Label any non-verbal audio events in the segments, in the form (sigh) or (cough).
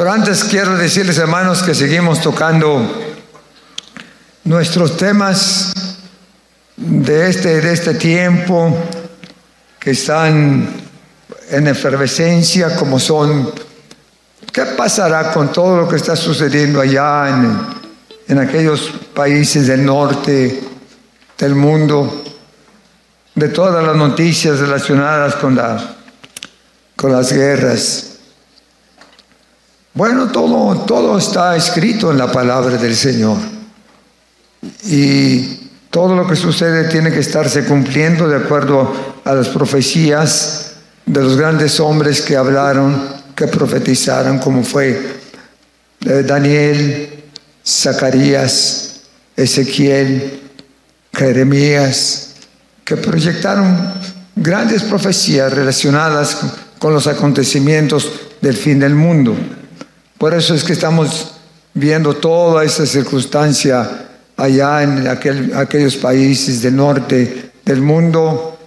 Pero antes quiero decirles, hermanos, que seguimos tocando nuestros temas de este, de este tiempo que están en efervescencia, como son, ¿qué pasará con todo lo que está sucediendo allá en, en aquellos países del norte del mundo? De todas las noticias relacionadas con, la, con las guerras. Bueno, todo, todo está escrito en la palabra del Señor. Y todo lo que sucede tiene que estarse cumpliendo de acuerdo a las profecías de los grandes hombres que hablaron, que profetizaron, como fue eh, Daniel, Zacarías, Ezequiel, Jeremías, que proyectaron grandes profecías relacionadas con los acontecimientos del fin del mundo. Por eso es que estamos viendo toda esa circunstancia allá en aquellos países del norte del mundo,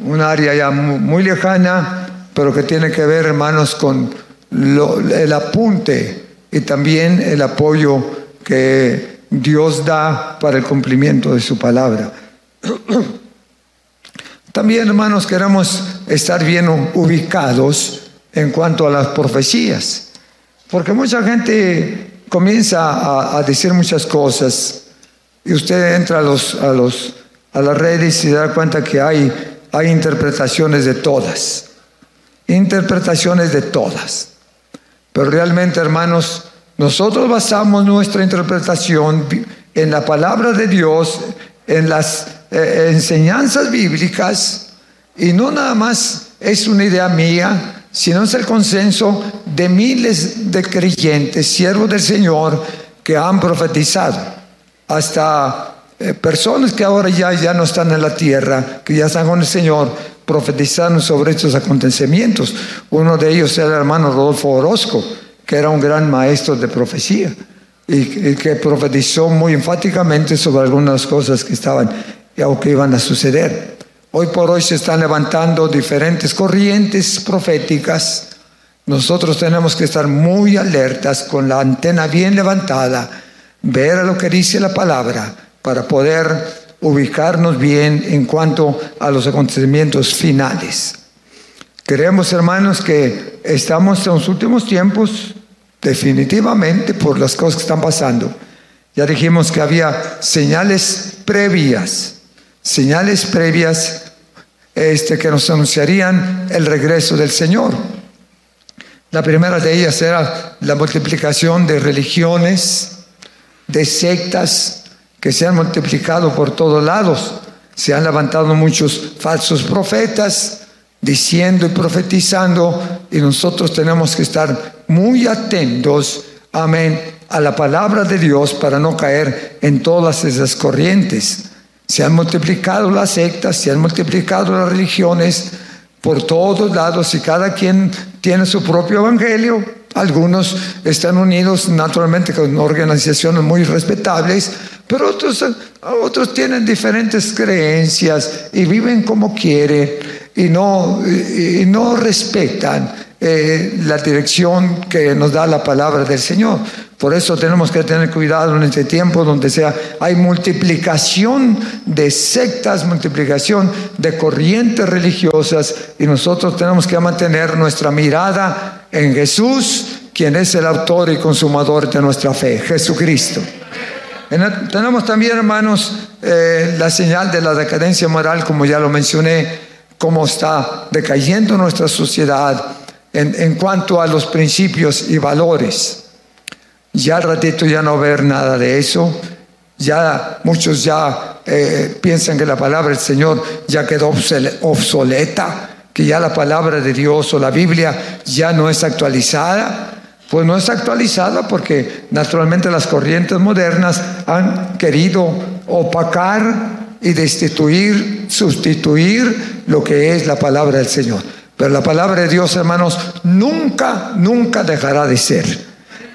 un área ya muy, lejana, pero que tiene que ver, hermanos, con el apunte y también el apoyo que Dios da para el cumplimiento de su palabra. (clears throat) También, hermanos, queremos estar bien ubicados en cuanto a las profecías. Porque mucha gente comienza a, decir muchas cosas y usted entra a, los, a, los, a las redes y se da cuenta que hay, hay interpretaciones de todas. Interpretaciones de todas. Pero realmente, hermanos, nosotros basamos nuestra interpretación en la palabra de Dios, en las eh, enseñanzas bíblicas, y no nada más es una idea mía, sino es el consenso de miles de creyentes, siervos del Señor, que han profetizado. Hasta eh, personas que ahora ya, ya no están en la tierra, que ya están con el Señor, profetizaron sobre estos acontecimientos. Uno de ellos era el hermano Rodolfo Orozco, que era un gran maestro de profecía y, que profetizó muy enfáticamente sobre algunas cosas que estaban o que iban a suceder. Hoy por hoy se están levantando diferentes corrientes proféticas. Nosotros tenemos que estar muy alertas con la antena bien levantada, ver a lo que dice la palabra para poder ubicarnos bien en cuanto a los acontecimientos finales. Creemos, hermanos, que estamos en los últimos tiempos, definitivamente, por las cosas que están pasando. Ya dijimos que había señales previas señales previas este, que nos anunciarían el regreso del Señor. La primera de ellas era la multiplicación de religiones, de sectas que se han multiplicado por todos lados. Se han levantado muchos falsos profetas diciendo y profetizando y nosotros tenemos que estar muy atentos, amén, a la palabra de Dios para no caer en todas esas corrientes. Se han multiplicado las sectas, se han multiplicado las religiones por todos lados y cada quien tiene su propio evangelio. Algunos están unidos naturalmente con organizaciones muy respetables, pero otros, otros tienen diferentes creencias y viven como quieren y no, no respetan eh, la dirección que nos da la palabra del Señor. Por eso tenemos que tener cuidado en este tiempo donde sea, hay multiplicación de sectas, multiplicación de corrientes religiosas y nosotros tenemos que mantener nuestra mirada en Jesús, quien es el autor y consumador de nuestra fe, Jesucristo. tenemos también, hermanos, eh, la señal de la decadencia moral, como ya lo mencioné, cómo está decayendo nuestra sociedad en, en cuanto a los principios y valores. Ya al ratito ya no ver nada de eso. Ya muchos ya eh, piensan que la palabra del Señor ya quedó obsoleta, que ya la palabra de Dios o la Biblia ya no es actualizada. pues no está actualizada porque naturalmente las corrientes modernas han querido opacar y destituir, sustituir lo que es la palabra del Señor. Pero la palabra de Dios, hermanos, nunca, nunca dejará de ser.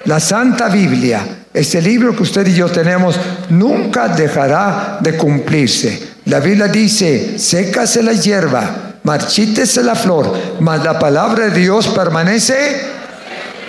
La Santa Biblia, este libro que usted y yo tenemos, nunca dejará de cumplirse. La Biblia dice, sécase la hierba, marchítese la flor, mas la palabra de Dios permanece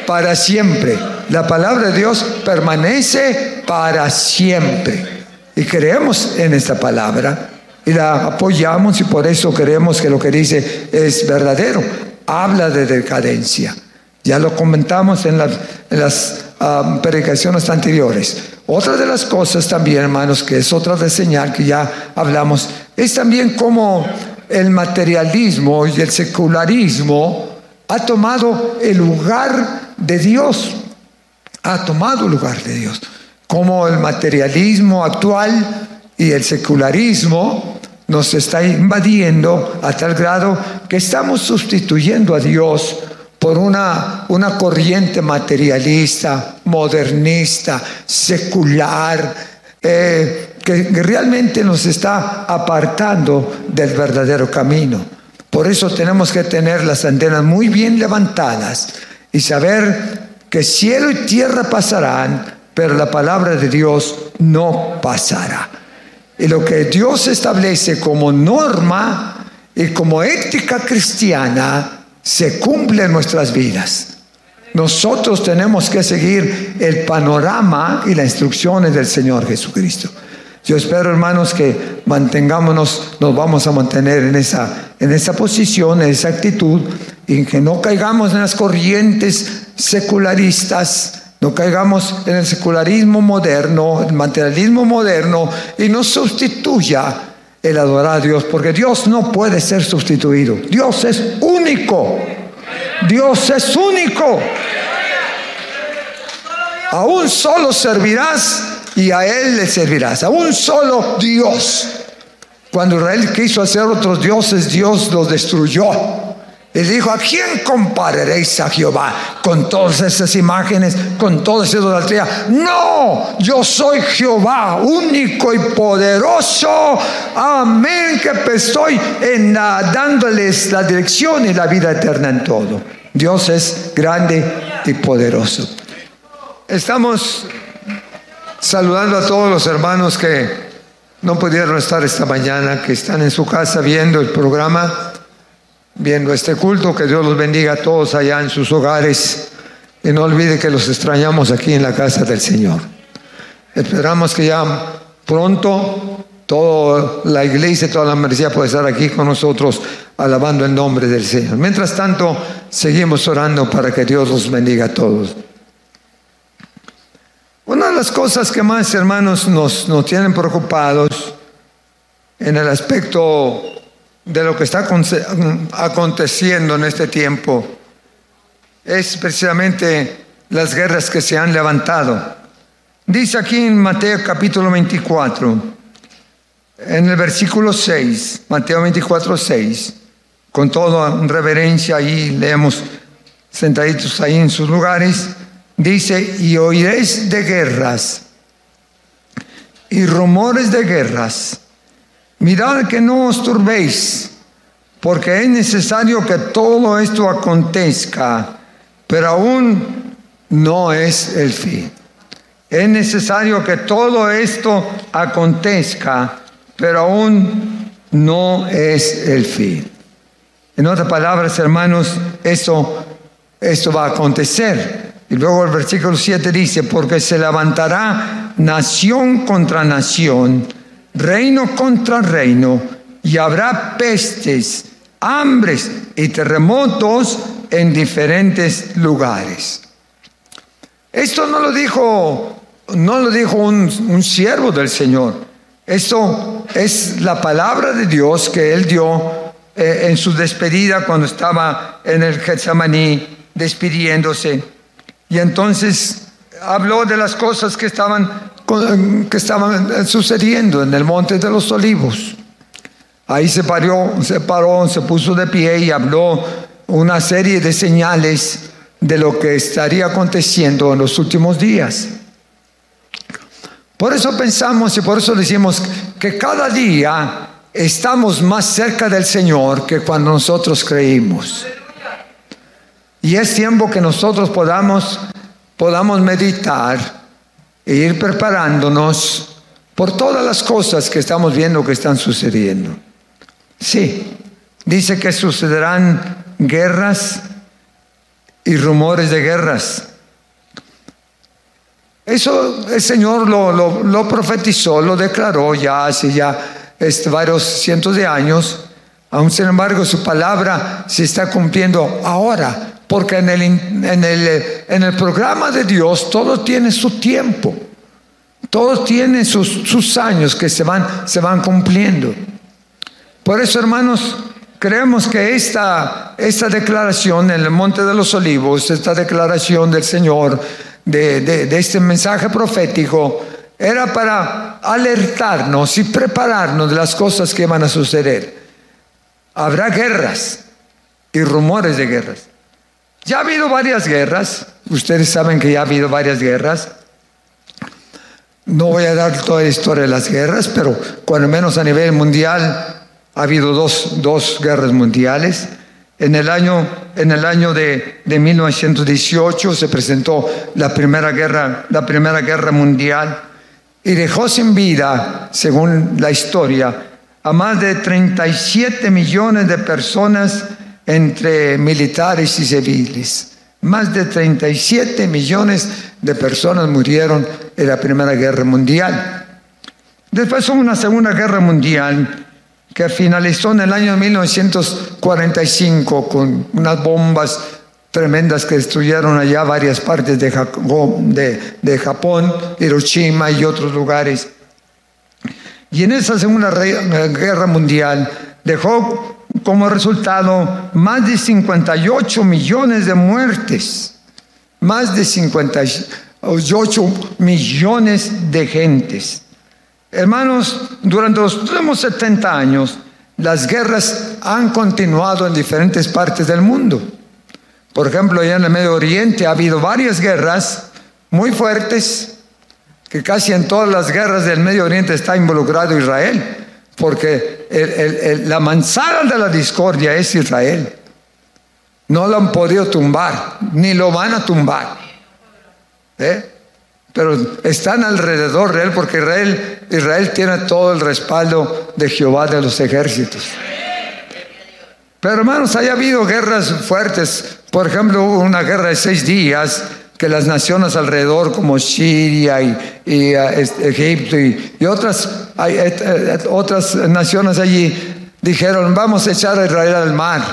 para siempre. La palabra de Dios permanece para siempre. Y creemos en esta palabra y la apoyamos y por eso creemos que lo que dice es verdadero. Habla de decadencia. Ya lo comentamos en las, um, predicaciones anteriores. Otra de las cosas también, hermanos, que es otra de señal que ya hablamos, es también como el materialismo y el secularismo ha tomado el lugar de Dios, ha tomado el lugar de Dios. Como el materialismo actual y el secularismo nos está invadiendo a tal grado que estamos sustituyendo a Dios por una, una corriente materialista, modernista, secular, eh, que realmente nos está apartando del verdadero camino. Por eso tenemos que tener las antenas muy bien levantadas y saber que cielo y tierra pasarán, pero la palabra de Dios no pasará. Y lo que Dios establece como norma y como ética cristiana se cumple en nuestras vidas. Nosotros tenemos que seguir el panorama y las instrucciones del Señor Jesucristo. Yo espero, hermanos, que mantengámonos, nos vamos a mantener en esa, en esa posición, en esa actitud, y que no caigamos en las corrientes secularistas, no caigamos en el secularismo moderno, el materialismo moderno, y no sustituya el adorar a Dios, porque Dios no puede ser sustituido. Dios es único. Dios es único. A un solo servirás y a él le servirás, a un solo Dios. Cuando Israel quiso hacer otros dioses, Dios los destruyó. Y dijo, ¿a quién compararéis a Jehová con todas esas imágenes, con toda esa idolatría? No, yo soy Jehová, único y poderoso. Amén, que estoy en dándoles la dirección y la vida eterna en todo. Dios es grande y poderoso. Estamos saludando a todos los hermanos que no pudieron estar esta mañana, que están en su casa viendo el programa, viendo este culto. Que Dios los bendiga a todos allá en sus hogares. Y no olvide que los extrañamos aquí en la casa del Señor. Esperamos que ya pronto toda la iglesia, toda la merecía pueda estar aquí con nosotros alabando el nombre del Señor. Mientras tanto, seguimos orando para que Dios los bendiga a todos. Una de las cosas que más, hermanos, nos, nos tienen preocupados en el aspecto de lo que está aconteciendo en este tiempo es precisamente las guerras que se han levantado. Dice aquí en Mateo capítulo 24, en el versículo 6, Mateo 24, 6, con toda reverencia ahí leemos sentaditos ahí en sus lugares, Dice, y oiréis de guerras y rumores de guerras. Mirad que no os turbéis, porque es necesario que todo esto acontezca, pero aún no es el fin. Es necesario que todo esto acontezca, pero aún no es el fin. En otras palabras, hermanos, esto va a acontecer. Y luego el versículo 7 dice, porque se levantará nación contra nación, reino contra reino, y habrá pestes, hambres y terremotos en diferentes lugares. Esto no lo dijo, no lo dijo un, siervo del Señor. Esto es la palabra de Dios que él dio eh, en su despedida cuando estaba en el Getsemaní despidiéndose. Y entonces habló de las cosas que estaban, que estaban sucediendo en el Monte de los Olivos. Ahí se paró, se paró, se puso de pie y habló una serie de señales de lo que estaría aconteciendo en los últimos días. Por eso pensamos y por eso decimos que cada día estamos más cerca del Señor que cuando nosotros creímos. Y es tiempo que nosotros podamos, podamos meditar e ir preparándonos por todas las cosas que estamos viendo que están sucediendo. Sí, dice que sucederán guerras y rumores de guerras. Eso el Señor lo, lo, profetizó, lo declaró ya hace ya este, varios cientos de años. Aún sin embargo su palabra se está cumpliendo ahora, porque en el, en el, en el programa de Dios todo tiene su tiempo, todo tiene sus, sus años que se van, se van cumpliendo. Por eso, hermanos, creemos que esta, esta declaración en el Monte de los Olivos, esta declaración del Señor, de, este mensaje profético era para alertarnos y prepararnos de las cosas que van a suceder. Habrá guerras y rumores de guerras. Ya ha habido varias guerras, ustedes saben que ya ha habido varias guerras. No voy a dar toda la historia de las guerras, pero cuando menos a nivel mundial ha habido dos, dos guerras mundiales. En el año, en el año de, 1918 se presentó la primera, guerra, la primera guerra mundial y dejó sin vida, según la historia, a más de 37 millones de personas entre militares y civiles. Más de 37 millones de personas murieron en la Primera Guerra Mundial. Después hubo una Segunda Guerra Mundial que finalizó en el año 1945 con unas bombas tremendas que destruyeron allá varias partes de, Japón, Hiroshima y otros lugares. Y en esa Segunda Guerra Mundial dejó como resultado más de 58 millones de muertes, más de 58 millones de gentes. Hermanos, durante los últimos 70 años, las guerras han continuado en diferentes partes del mundo. Por ejemplo, allá en el Medio Oriente ha habido varias guerras muy fuertes, que casi en todas las guerras del Medio Oriente está involucrado Israel, porque la manzana de la discordia es Israel. No lo han podido tumbar, ni lo van a tumbar. ¿Eh? pero están alrededor de él porque Israel, Israel tiene todo el respaldo de Jehová de los ejércitos. Pero hermanos, haya habido guerras fuertes. Por ejemplo, una guerra de seis días que las naciones alrededor, como Siria y, eh, Egipto y, otras, eh, eh, otras naciones allí, dijeron, vamos a echar a Israel al mar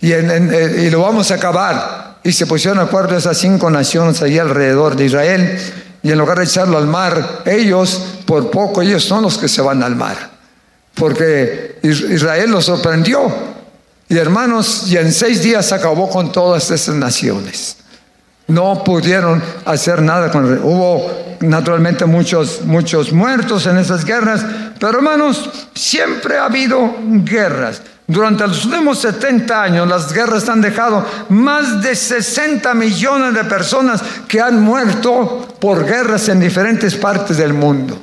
y, y lo vamos a acabar y se pusieron de acuerdo esas cinco naciones allí alrededor de Israel y en lugar de echarlo al mar, ellos, por poco, ellos son los que se van al mar, porque Israel los sorprendió. Y hermanos, y en seis días acabó con todas esas naciones. No pudieron hacer nada con Hubo naturalmente muchos, muchos muertos en esas guerras, pero hermanos, siempre ha habido guerras. Durante los últimos 70 años las guerras han dejado más de 60 millones de personas que han muerto por guerras en diferentes partes del mundo.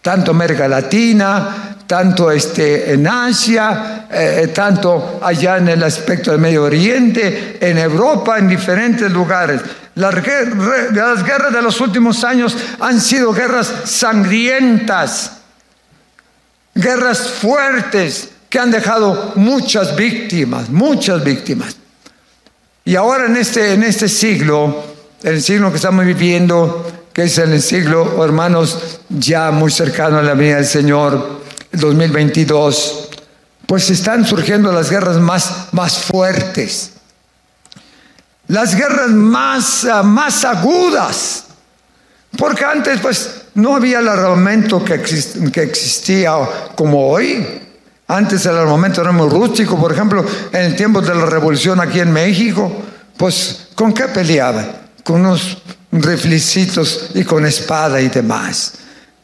Tanto América Latina, tanto este, en Asia, eh, eh, tanto allá en el aspecto del Medio Oriente, en Europa, en diferentes lugares. Las, guerras de los últimos años han sido guerras sangrientas, guerras fuertes, que han dejado muchas víctimas, muchas víctimas. Y ahora en este, en este siglo, el siglo que estamos viviendo, que es el siglo, hermanos, ya muy cercano a la venida del Señor, el 2022, pues están surgiendo las guerras más, más fuertes, las guerras más, más agudas, porque antes pues no había el armamento que, existía como hoy. Antes el armamento era muy rústico, por ejemplo, en el tiempo de la revolución aquí en México, pues ¿con qué peleaban? Con unos riflecitos y con espada y demás.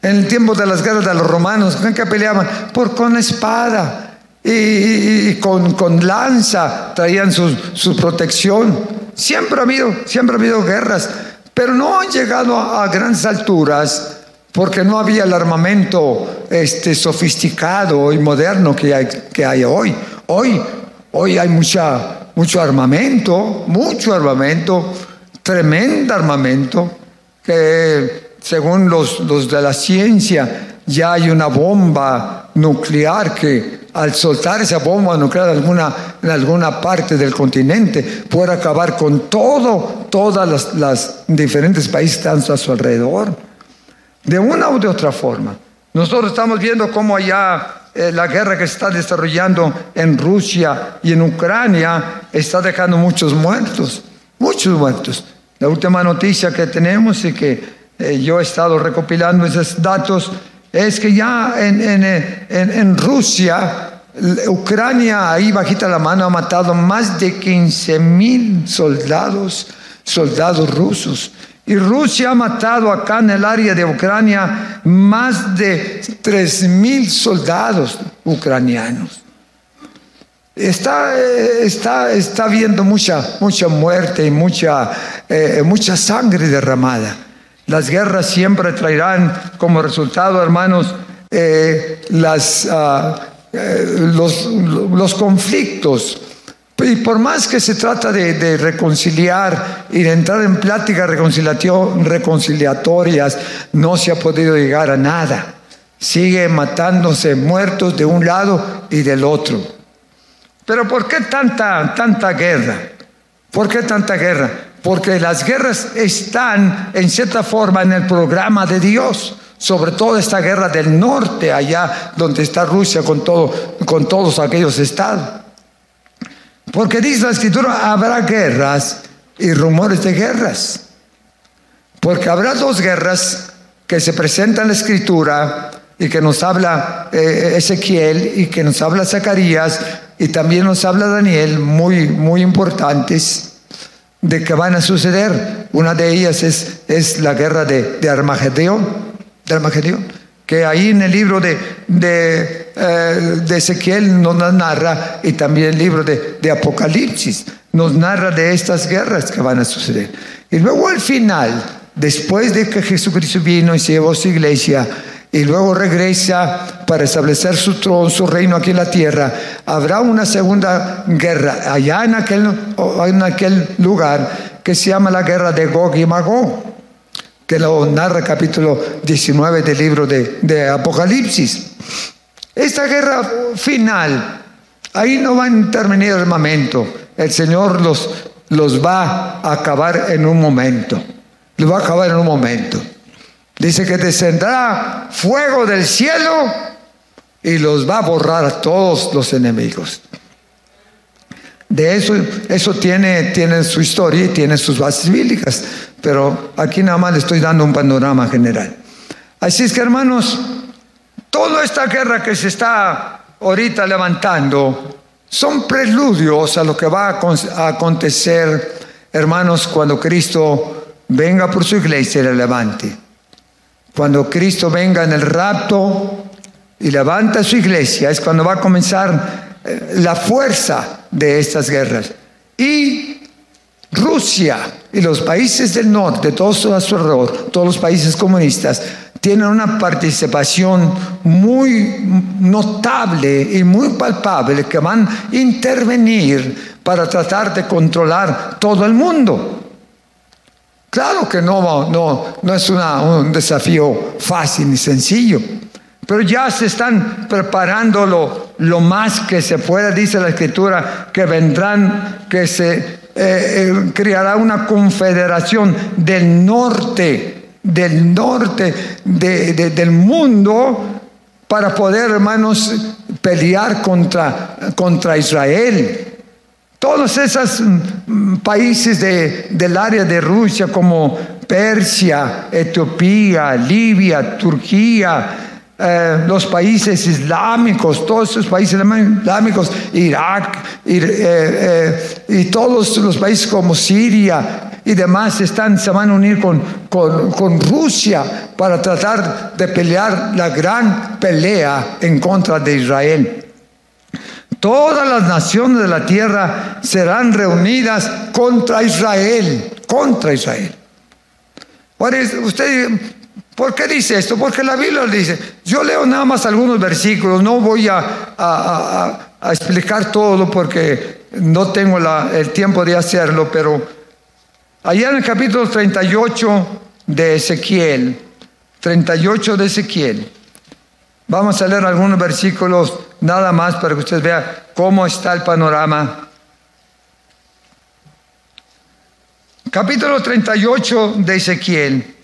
En el tiempo de las guerras de los romanos, ¿con qué peleaban? Por con espada y, con, con, lanza traían su, su protección. Siempre ha habido, siempre ha habido guerras, pero no han llegado a, grandes alturas porque no había el armamento este, sofisticado y moderno que hay, que hay hoy. Hoy, hoy hay mucha, mucho armamento, mucho armamento, tremendo armamento, que según los, los de la ciencia ya hay una bomba nuclear que al soltar esa bomba nuclear en alguna, en alguna parte del continente puede acabar con todo, todas las, diferentes países que están a su alrededor. De una u de otra forma. Nosotros estamos viendo cómo allá eh, la guerra que está desarrollando en Rusia y en Ucrania está dejando muchos muertos, muchos muertos. La última noticia que tenemos y que eh, yo he estado recopilando esos datos es que ya en, en, en, Rusia, Ucrania ahí bajita la mano ha matado más de 15 mil soldados, soldados rusos. Y Rusia ha matado acá en el área de Ucrania más de 3 mil soldados ucranianos. Está, está, está viendo mucha, mucha muerte y mucha, eh, mucha sangre derramada. Las guerras siempre traerán como resultado, hermanos, eh, ah, eh, los, conflictos. Y por más que se trata de, reconciliar y de entrar en pláticas reconciliatorias, no se ha podido llegar a nada. Sigue matándose muertos de un lado y del otro. Pero ¿por qué tanta, tanta guerra? ¿Por qué tanta guerra? Porque las guerras están en cierta forma en el programa de Dios, sobre todo esta guerra del norte, allá donde está Rusia con, todo, con todos aquellos estados. Porque dice la escritura, habrá guerras y rumores de guerras. Porque habrá dos guerras que se presentan en la escritura y que nos habla eh, Ezequiel y que nos habla Zacarías y también nos habla Daniel, muy, muy importantes de que van a suceder. Una de ellas es, es la guerra de, de Armagedón, de Armagedón, que ahí en el libro de, de, eh, de Ezequiel nos narra, y también el libro de, de Apocalipsis, nos narra de estas guerras que van a suceder. Y luego al final, después de que Jesucristo vino y se llevó su iglesia, y luego regresa para establecer su trono, su reino aquí en la tierra, habrá una segunda guerra allá en aquel, en aquel lugar que se llama la guerra de Gog y Magog, que lo narra capítulo 19 del libro de, de Apocalipsis. Esta guerra final, ahí no va a intervenir el armamento, el Señor los, los va a acabar en un momento, los va a acabar en un momento. Dice que descendrá fuego del cielo y los va a borrar a todos los enemigos. De eso, eso tiene, tiene su historia y tiene sus bases bíblicas, pero aquí nada más le estoy dando un panorama general. Así es que hermanos, toda esta guerra que se está ahorita levantando son preludios a lo que va a acontecer, hermanos, cuando Cristo venga por su iglesia y la levante. Cuando Cristo venga en el rapto y levanta su iglesia, es cuando va a comenzar eh, la fuerza de estas guerras. Y Rusia y los países del norte, todos su alrededor, todos los países comunistas, tienen una participación muy notable y muy palpable que van a intervenir para tratar de controlar todo el mundo. Claro que no, no, no es un desafío fácil ni sencillo, pero ya se están preparando lo, más que se pueda, dice la escritura, que vendrán, que se eh, eh, creará una confederación del norte, del norte del mundo, para poder, hermanos, pelear contra, contra Israel. Todos esos mm, países del área de Rusia como Persia, Etiopía, Libia, Turquía, eh, los países islámicos, todos esos países islámicos, Irak eh, eh, y todos los países como Siria y demás están, se van a unir con, con Rusia para tratar de pelear la gran pelea en contra de Israel. Todas las naciones de la tierra serán reunidas contra Israel, contra Israel. ¿Por qué dice esto? Porque la Biblia dice. Yo leo nada más algunos versículos, no voy a, explicar todo porque no tengo el tiempo de hacerlo, pero allá en el capítulo 38 de Ezequiel, 38 de Ezequiel, vamos a leer algunos versículos nada más para que usted vea cómo está el panorama. Capítulo 38 de Ezequiel.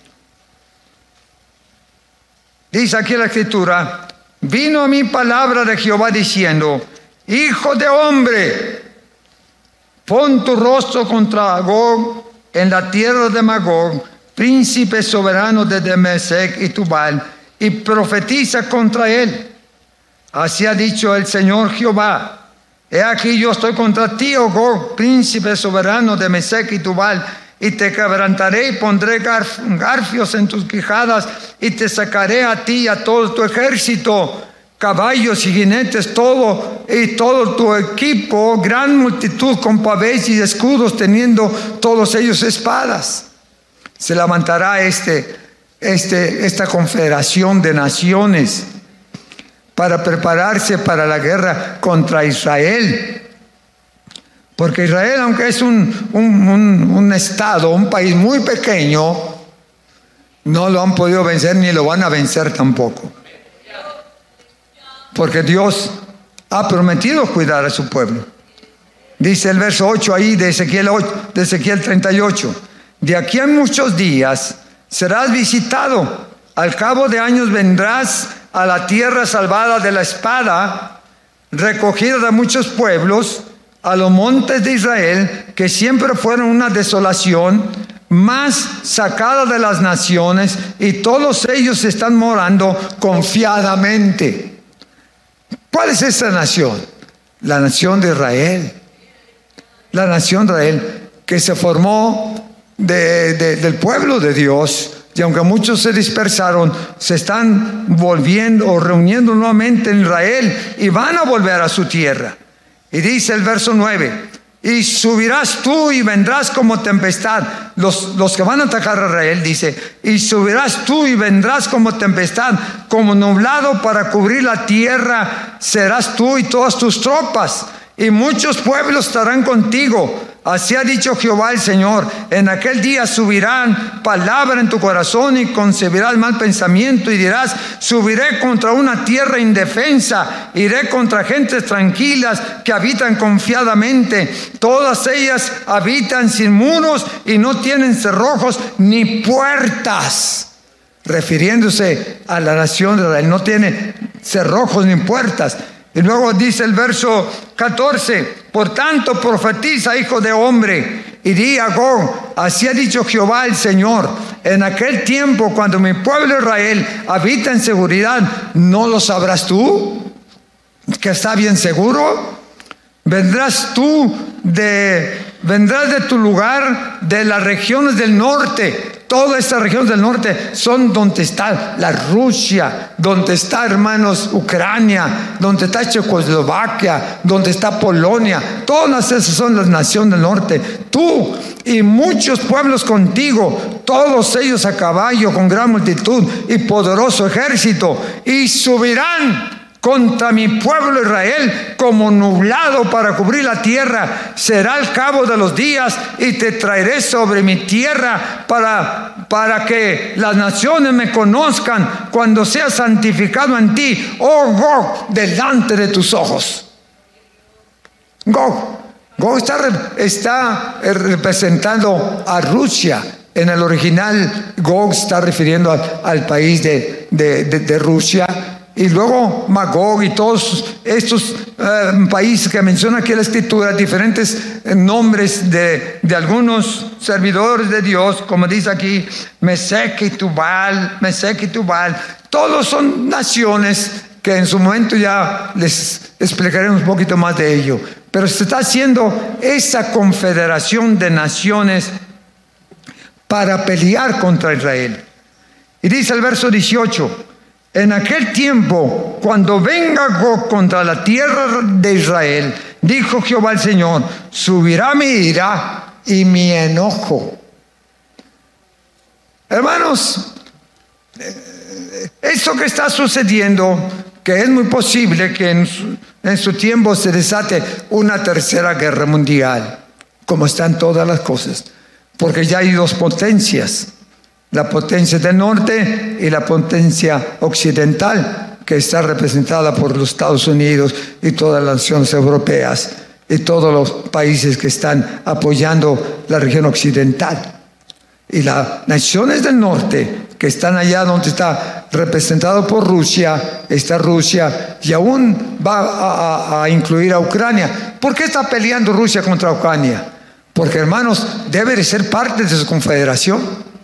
Dice aquí la escritura, vino a mi palabra de Jehová diciendo, Hijo de hombre, pon tu rostro contra Gog en la tierra de Magog, príncipe soberano de Demesec y Tubal, y profetiza contra él. Así ha dicho el Señor Jehová. He aquí yo estoy contra ti, oh príncipe soberano de Mesec y Tubal, y te quebrantaré y pondré garfios en tus quijadas y te sacaré a ti y a todo tu ejército, caballos y jinetes, todo y todo tu equipo, gran multitud con pavés y escudos, teniendo todos ellos espadas. Se levantará este, este, esta confederación de naciones para prepararse para la guerra contra Israel. Porque Israel, aunque es un, un, estado, un país muy pequeño, no lo han podido vencer ni lo van a vencer tampoco. Porque Dios ha prometido cuidar a su pueblo. Dice el verso 8 ahí de Ezequiel, 8, de Ezequiel 38. De aquí a muchos días serás visitado. Al cabo de años vendrás a la tierra salvada de la espada, recogida de muchos pueblos a los montes de Israel, que siempre fueron una desolación, más sacada de las naciones, y todos ellos están morando confiadamente. ¿Cuál es esa nación? La nación de Israel. La nación de Israel que se formó del pueblo de Dios. Y aunque muchos se dispersaron, se están volviendo o reuniendo nuevamente en Israel y van a volver a su tierra. Y dice el verso 9, y subirás tú y vendrás como tempestad. Los, los, que van a atacar a Israel, dice, y subirás tú y vendrás como tempestad, como nublado para cubrir la tierra, serás tú y todas tus tropas, y muchos pueblos estarán contigo Así ha dicho Jehová el Señor. En aquel día subirán palabra en tu corazón y concebirás mal pensamiento y dirás, subiré contra una tierra indefensa, iré contra gentes tranquilas que habitan confiadamente. Todas ellas habitan sin muros y no tienen cerrojos ni puertas. Refiriéndose a la nación de Israel, no tiene cerrojos ni puertas. Y luego dice el verso 14, por tanto profetiza, hijo de hombre, y di a Gog, así ha dicho Jehová el Señor, en aquel tiempo cuando mi pueblo Israel habita en seguridad, ¿no lo sabrás tú? Que está bien seguro. Vendrás tú de, vendrás de tu lugar, de las regiones del norte, Todas estas regiones del norte son donde está la Rusia, donde está, hermanos, Ucrania, donde está Checoslovaquia, donde está Polonia. Todas esas son las naciones del norte. Tú y muchos pueblos contigo, todos ellos a caballo con gran multitud y poderoso ejército, y subirán contra mi pueblo Israel como nublado para cubrir la tierra. Será el cabo de los días y te traeré sobre mi tierra para, para que las naciones me conozcan cuando sea santificado en ti, oh Gog, delante de tus ojos. Gog, Gog está, está representando a Rusia. En el original, Gog está refiriendo al, país de, de Rusia y luego Magog y todos estos eh, países que menciona aquí la escritura, diferentes eh, nombres de, algunos servidores de Dios, como dice aquí, Mesec y Tubal, Mesec y Tubal, todos son naciones que en su momento ya les explicaremos un poquito más de ello. Pero se está haciendo esa confederación de naciones para pelear contra Israel. Y dice el verso 18, en aquel tiempo, cuando venga Gog contra la tierra de Israel, dijo Jehová el Señor, subirá mi ira y mi enojo. Hermanos, eh, esto que está sucediendo, que es muy posible que en su, en su tiempo se desate una tercera guerra mundial, como están todas las cosas, porque ya hay dos potencias la potencia del norte y la potencia occidental, que está representada por los Estados Unidos y todas las naciones europeas y todos los países que están apoyando la región occidental. Y las naciones del norte, que están allá donde está representado por Rusia, está Rusia, y aún va a, incluir a Ucrania. ¿Por qué está peleando Rusia contra Ucrania? Porque hermanos, debe de ser parte de su confederación.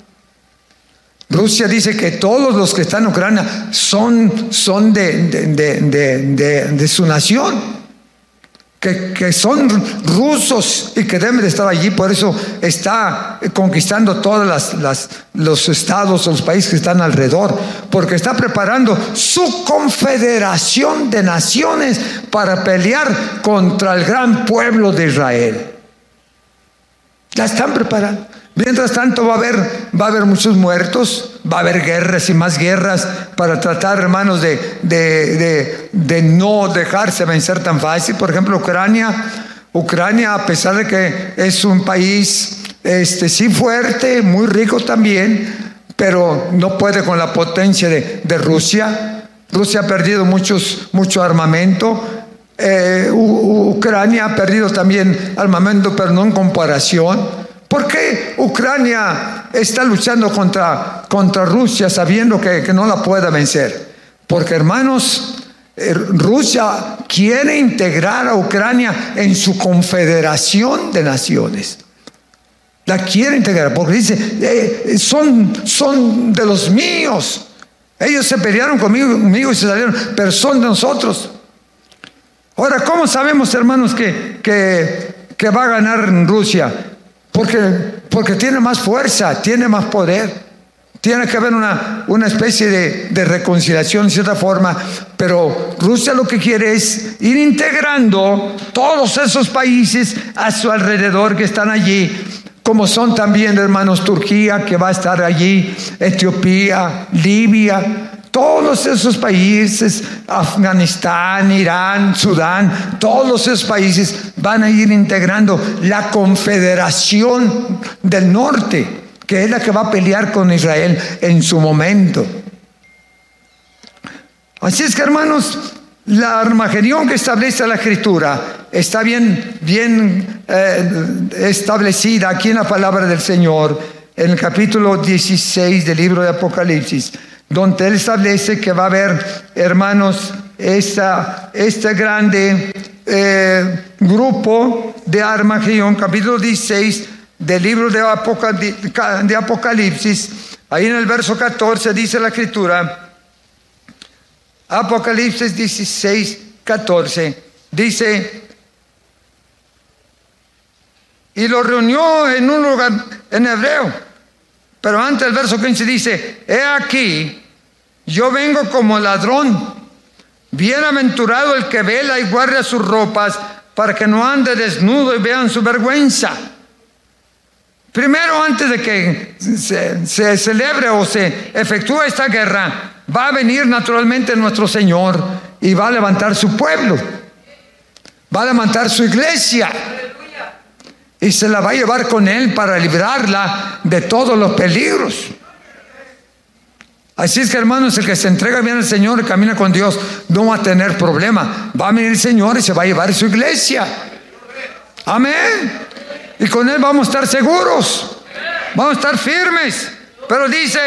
Rusia dice que todos los que están en Ucrania son, son de, de, su nación, que, que, son rusos y que deben de estar allí, por eso está conquistando todos las, los estados o los países que están alrededor, porque está preparando su confederación de naciones para pelear contra el gran pueblo de Israel. La están preparando. Mientras tanto va a haber, va a haber muchos muertos, va a haber guerras y más guerras para tratar, hermanos, de, de, de, no dejarse vencer tan fácil. Por ejemplo, Ucrania, Ucrania, a pesar de que es un país, este, sí fuerte, muy rico también, pero no puede con la potencia de, de Rusia. Rusia ha perdido muchos, mucho armamento. Eh, Ucrania ha perdido también armamento, pero no en comparación. ¿Por qué Ucrania está luchando contra, contra Rusia sabiendo que, no la puede vencer? Porque hermanos, eh, Rusia quiere integrar a Ucrania en su confederación de naciones. La quiere integrar porque dice, eh, son, son de los míos. Ellos se pelearon conmigo, conmigo, y se salieron, pero son de nosotros. Ahora, ¿cómo sabemos, hermanos, que, que, que va a ganar Rusia? Porque, porque tiene más fuerza, tiene más poder. Tiene que haber una, una especie de, de, reconciliación en cierta forma, pero Rusia lo que quiere es ir integrando todos esos países a su alrededor que están allí, como son también hermanos Turquía, que va a estar allí, Etiopía, Libia, todos esos países, Afganistán, Irán, Sudán, todos esos países van a ir integrando la Confederación del Norte, que es la que va a pelear con Israel en su momento. Así es que hermanos, la Armagedión que establece la Escritura está bien, bien eh, establecida aquí en la palabra del Señor, en el capítulo 16 del libro de Apocalipsis donde él establece que va a haber, hermanos, esta, este grande eh, grupo de Armagedón, capítulo 16 del libro de, de Apocalipsis, ahí en el verso 14 dice la escritura, Apocalipsis 16, 14, dice, y lo reunió en un lugar en hebreo, pero antes el verso 15 dice, he aquí, yo vengo como ladrón. Bienaventurado el que vela y guarda sus ropas para que no ande desnudo y vean su vergüenza. Primero, antes de que se, celebre o se efectúe esta guerra, va a venir naturalmente nuestro Señor y va a levantar su pueblo. Va a levantar su iglesia. Y se la va a llevar con él para librarla de todos los peligros. Así es que hermanos, el que se entrega bien al Señor y camina con Dios no va a tener problema. Va a venir el Señor y se va a llevar a su iglesia. Amén. Y con Él vamos a estar seguros. Vamos a estar firmes. Pero dice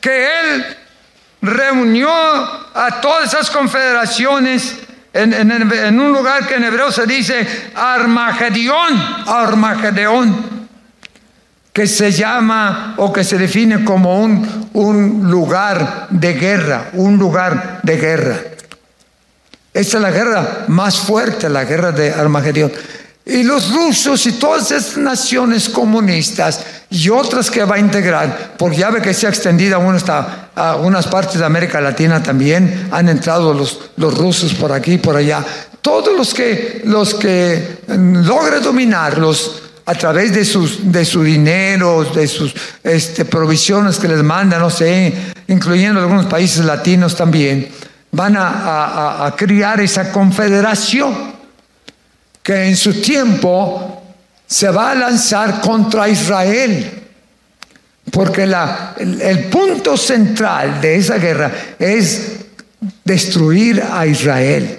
que Él reunió a todas esas confederaciones en, un lugar que en hebreo se dice Armagedión. Armagedón que se llama o que se define como un, un lugar de guerra, un lugar de guerra. Esta es la guerra más fuerte, la guerra de Armagedón. Y los rusos y todas esas naciones comunistas y otras que va a integrar, porque ya ve que se ha extendido aún hasta a unas partes de América Latina también, han entrado los, los rusos por aquí, por allá. Todos los que, los que logre dominarlos a través de, sus, de de sus este, provisiones que les mandan, no sé, incluyendo algunos países latinos también, van a, a criar esa confederación que en su tiempo se va a lanzar contra Israel. Porque la, el, punto central de esa guerra es destruir a Israel.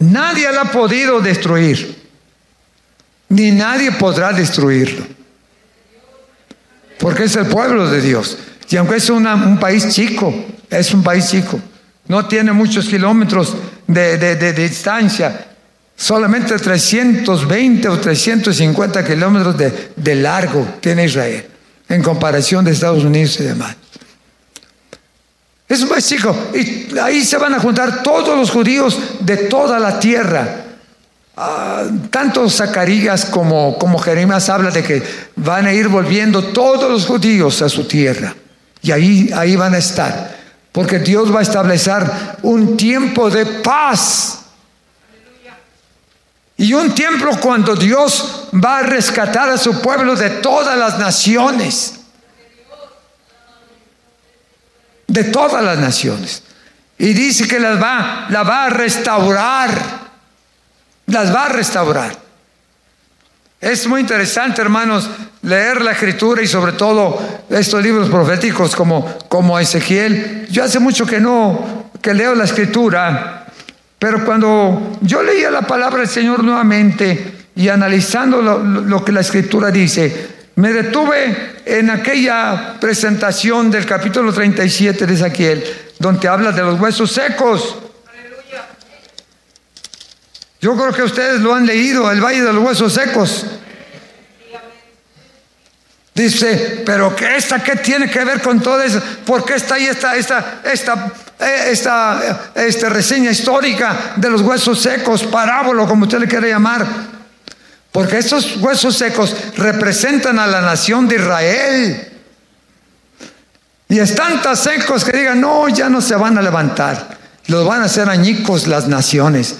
Nadie la ha podido destruir, ni nadie podrá destruirlo. Porque es el pueblo de Dios. Y aunque es un país chico, es un país chico, no tiene muchos kilómetros de, de distancia, Solamente 320 o 350 kilómetros de, largo tiene Israel en comparación de Estados Unidos y demás. Es un país chico. Y ahí se van a juntar todos los judíos de toda la tierra. Ah, tanto Zacarías como, como Jeremías habla de que van a ir volviendo todos los judíos a su tierra. Y ahí, ahí van a estar. Porque Dios va a establecer un tiempo de paz y un tiempo cuando Dios va a rescatar a su pueblo de todas las naciones. De todas las naciones. Y dice que las va, la va a restaurar. Las va a restaurar. Es muy interesante, hermanos, leer la escritura y sobre todo estos libros proféticos como, como Ezequiel. Yo hace mucho que no, que leo la escritura pero cuando yo leía la palabra del Señor nuevamente y analizando lo, que la escritura dice, me detuve en aquella presentación del capítulo 37 de Ezequiel, donde habla de los huesos secos. Yo creo que ustedes lo han leído, el Valle de los Huesos Secos. Dice, pero que esta qué tiene que ver con todo eso? ¿Por qué está ahí esta, esta, esta, eh, esta, esta reseña histórica de los huesos secos, parábolo, como usted le quiere llamar? Porque estos huesos secos representan a la nación de Israel. Y están tan secos que digan, no, ya no se van a levantar. Los van a hacer añicos las naciones.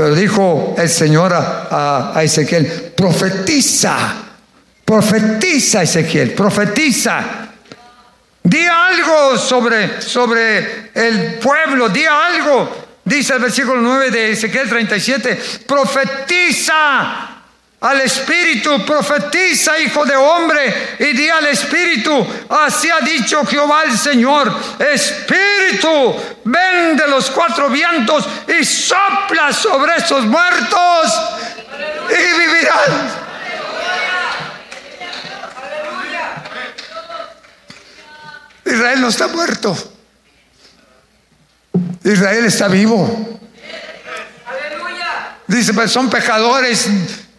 Pero dijo el Señor a, Ezequiel, profetiza Profetiza, Ezequiel, profetiza. Di algo sobre, sobre el pueblo, di algo. Dice el versículo 9 de Ezequiel 37, profetiza al Espíritu, profetiza, hijo de hombre, y di al Espíritu, así ha dicho Jehová el Señor, Espíritu, ven de los cuatro vientos y sopla sobre esos muertos y vivirán. Israel no está muerto. Israel está vivo. Dice, pues son pecadores.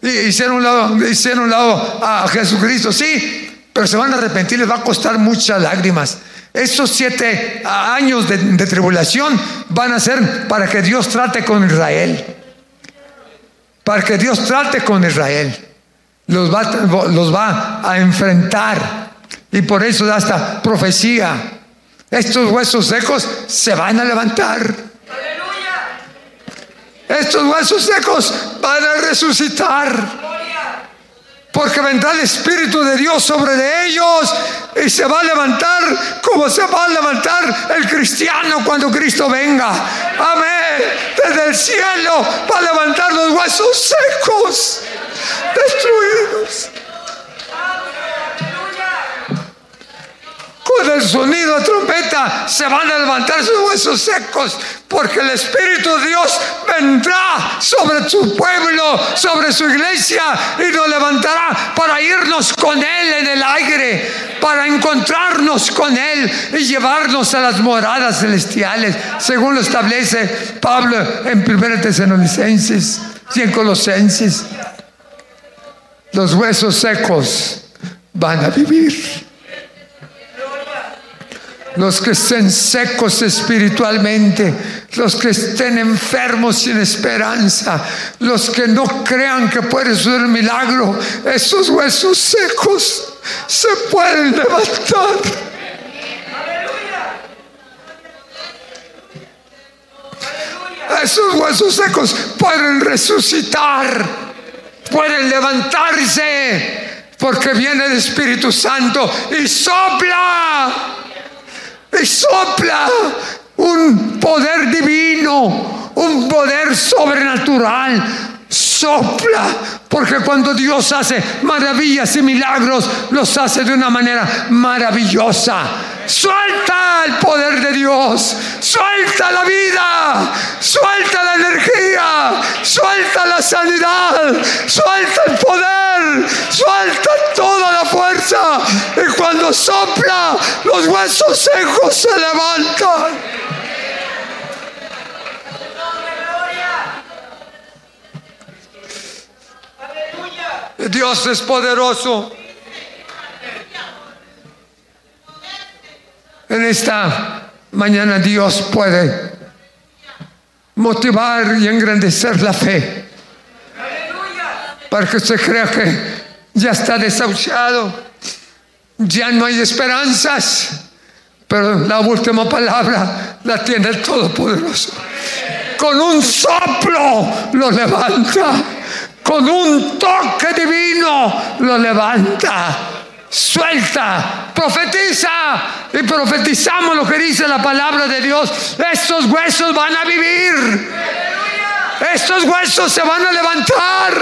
Hicieron un lado, hicieron un lado a Jesucristo. Sí, pero se van a arrepentir, les va a costar muchas lágrimas. Estos siete años de, tribulación van a ser para que Dios trate con Israel. Para que Dios trate con Israel. Los va, los va a enfrentar. Y por eso da esta profecía. Estos huesos secos se van a levantar. Estos huesos secos van a resucitar. Porque vendrá el Espíritu de Dios sobre de ellos y se va a levantar como se va a levantar el cristiano cuando Cristo venga. Amén. Desde el cielo va a levantar los huesos secos, destruidos. Con el sonido de trompeta se van a levantar sus huesos secos, porque el Espíritu de Dios vendrá sobre su pueblo, sobre su iglesia, y nos levantará para irnos con Él en el aire, para encontrarnos con Él y llevarnos a las moradas celestiales, según lo establece Pablo en 1 Tesalonicenses y en Colosenses. Los huesos secos van a vivir. Los que estén secos espiritualmente, los que estén enfermos sin esperanza, los que no crean que puede ser un milagro, esos huesos secos se pueden levantar. Esos huesos secos pueden resucitar, pueden levantarse, porque viene el Espíritu Santo y sopla sopla un poder divino, un poder sobrenatural. Sopla, porque cuando Dios hace maravillas y milagros, los hace de una manera maravillosa. Suelta el poder de Dios, suelta la vida, suelta la energía, suelta la sanidad, suelta el poder, suelta toda la fuerza. Y cuando sopla, los huesos secos se levantan. Dios es poderoso. En esta mañana Dios puede motivar y engrandecer la fe. Para que usted crea que ya está desahuciado, ya no hay esperanzas, pero la última palabra la tiene el Todopoderoso. Con un soplo lo levanta, con un toque divino lo levanta suelta, profetiza y profetizamos lo que dice la palabra de Dios. Estos huesos van a vivir. Estos huesos se van a levantar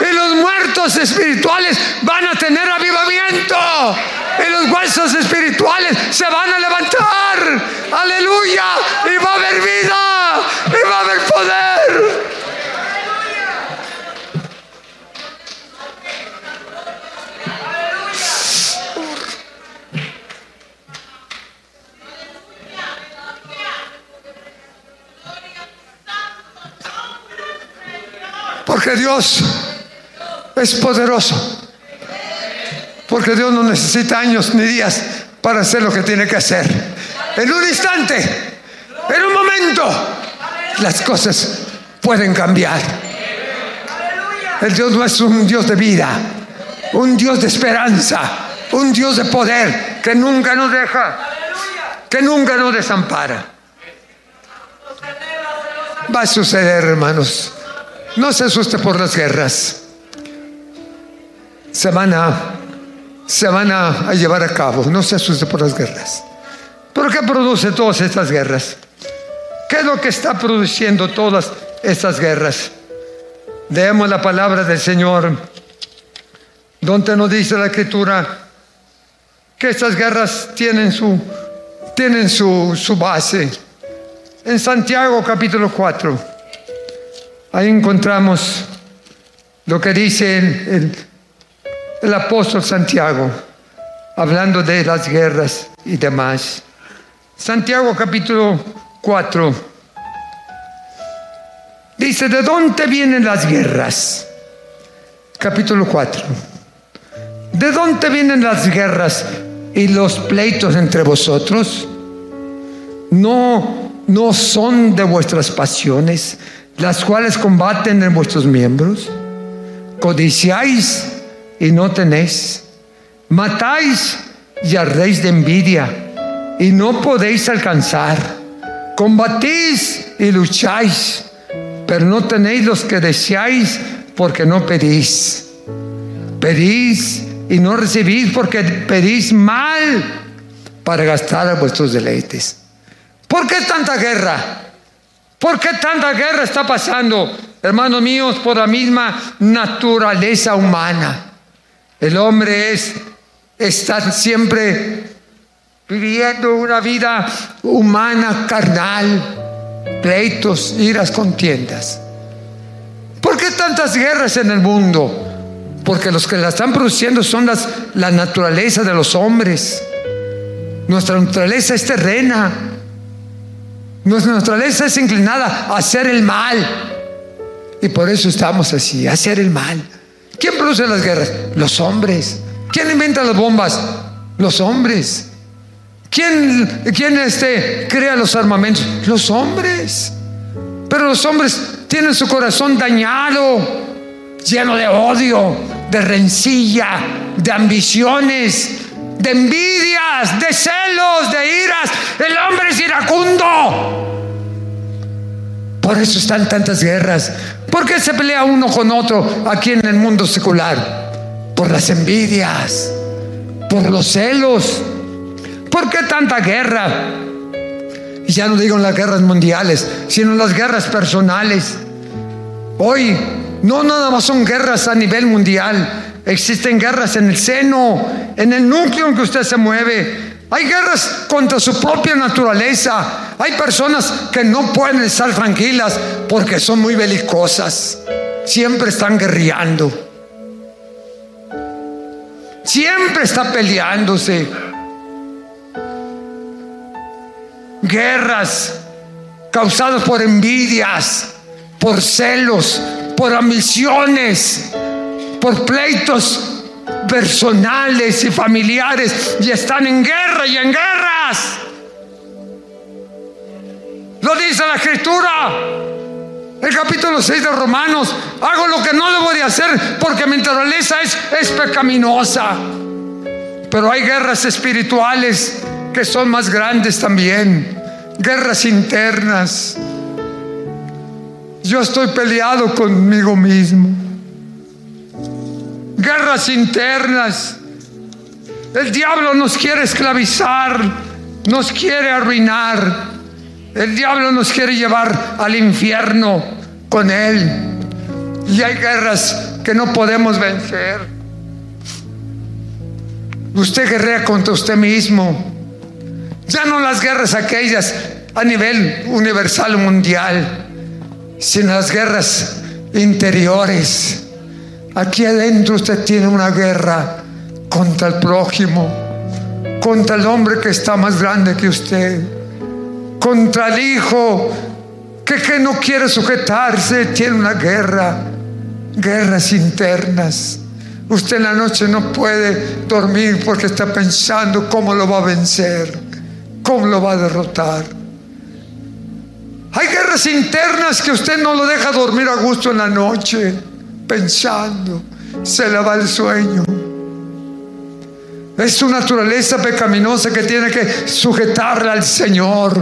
y los muertos espirituales van a tener avivamiento. Y los huesos espirituales se van a levantar. Aleluya. Y va a haber vida. Y va a haber poder. Porque Dios es poderoso. Porque Dios no necesita años ni días para hacer lo que tiene que hacer. En un instante, en un momento, las cosas pueden cambiar. El Dios no es un Dios de vida, un Dios de esperanza, un Dios de poder que nunca nos deja, que nunca nos desampara. Va a suceder, hermanos. No se asuste por las guerras. Se van a, se van a, llevar a cabo. No se asuste por las guerras. ¿Por qué produce todas estas guerras? ¿Qué es lo que está produciendo todas estas guerras? Leemos la palabra del Señor, donde nos dice la Escritura que estas guerras tienen su, tienen su, su base. En Santiago capítulo 4. Ahí encontramos lo que dice el, apóstol Santiago, hablando de las guerras y demás. Santiago capítulo 4. Dice, ¿de dónde vienen las guerras? Capítulo 4. ¿De dónde vienen las guerras y los pleitos entre vosotros? No, no son de vuestras pasiones las cuales combaten en vuestros miembros. Codiciáis y no tenéis. Matáis y arréis de envidia y no podéis alcanzar. Combatís y lucháis, pero no tenéis los que deseáis porque no pedís. Pedís y no recibís porque pedís mal para gastar a vuestros deleites. ¿Por qué tanta guerra? ¿Por qué tanta guerra está pasando, hermanos míos, por la misma naturaleza humana? El hombre es, está siempre viviendo una vida humana, carnal, pleitos, iras, contiendas. ¿Por qué tantas guerras en el mundo? Porque los que la están produciendo son las, la naturaleza de los hombres. Nuestra naturaleza es terrena. Nuestra naturaleza es inclinada a hacer el mal. Y por eso estamos así, a hacer el mal. ¿Quién produce las guerras? Los hombres. ¿Quién inventa las bombas? Los hombres. ¿Quién, quién este, crea los armamentos? Los hombres. Pero los hombres tienen su corazón dañado, lleno de odio, de rencilla, de ambiciones, de envidias, de celos, de iras. El hombre es iracundo. Por eso están tantas guerras. ¿Por qué se pelea uno con otro aquí en el mundo secular? Por las envidias, por los celos. ¿Por qué tanta guerra? Y ya no digo en las guerras mundiales, sino en las guerras personales. Hoy no nada más son guerras a nivel mundial, Existen guerras en el seno, en el núcleo en que usted se mueve. Hay guerras contra su propia naturaleza. Hay personas que no pueden estar tranquilas porque son muy belicosas. Siempre están guerreando. Siempre está peleándose. Guerras causadas por envidias, por celos, por ambiciones, por pleitos personales y familiares y están en guerra y en guerras. Lo dice la escritura. El capítulo 6 de Romanos. Hago lo que no debo de hacer porque mi naturaleza es, es pecaminosa. Pero hay guerras espirituales que son más grandes también. Guerras internas. Yo estoy peleado conmigo mismo guerras internas. El diablo nos quiere esclavizar, nos quiere arruinar. El diablo nos quiere llevar al infierno con él. Y hay guerras que no podemos vencer. Usted guerrea contra usted mismo. Ya no las guerras aquellas a nivel universal mundial, sino las guerras interiores Aquí adentro usted tiene una guerra contra el prójimo, contra el hombre que está más grande que usted, contra el hijo que, que no quiere sujetarse, tiene una guerra, guerras internas. Usted en la noche no puede dormir porque está pensando cómo lo va a vencer, cómo lo va a derrotar. Hay guerras internas que usted no lo deja dormir a gusto en la noche pensando, se le va el sueño. Es su naturaleza pecaminosa que tiene que sujetarla al Señor.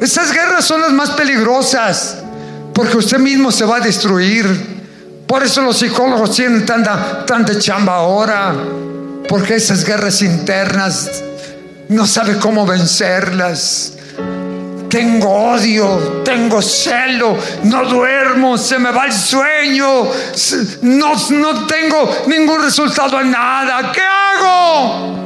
Esas guerras son las más peligrosas porque usted mismo se va a destruir. Por eso los psicólogos tienen tanta, tanta chamba ahora, porque esas guerras internas no sabe cómo vencerlas tengo odio, tengo celo, no duermo, se me va el sueño, no, no tengo ningún resultado en nada. ¿Qué hago?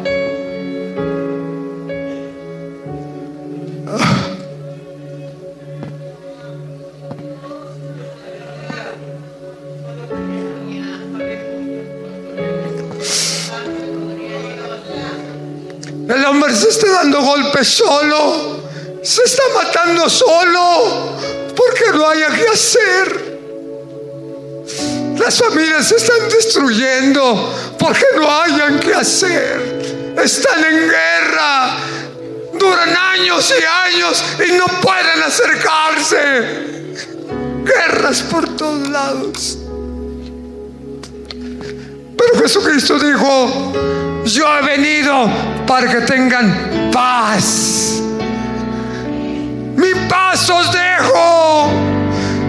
El hombre se está dando golpes solo se está matando solo porque no haya que hacer. Las familias se están destruyendo porque no hayan que hacer. Están en guerra. Duran años y años y no pueden acercarse. Guerras por todos lados. Pero Jesucristo dijo, yo he venido para que tengan paz paz os dejo,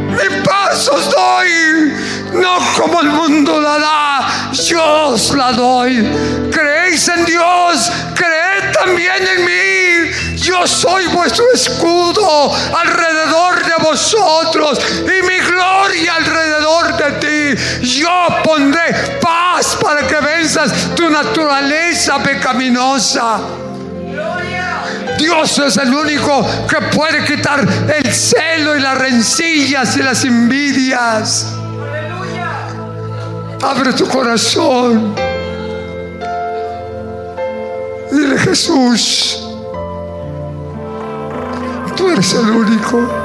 mi paz os doy, no como el mundo la da, yo os la doy. Creéis en Dios, creed también en mí. Yo soy vuestro escudo alrededor de vosotros y mi gloria alrededor de ti. Yo pondré paz para que venzas tu naturaleza pecaminosa. Dios es el único que puede quitar el celo y las rencillas y las envidias. Abre tu corazón. Dile Jesús, tú eres el único.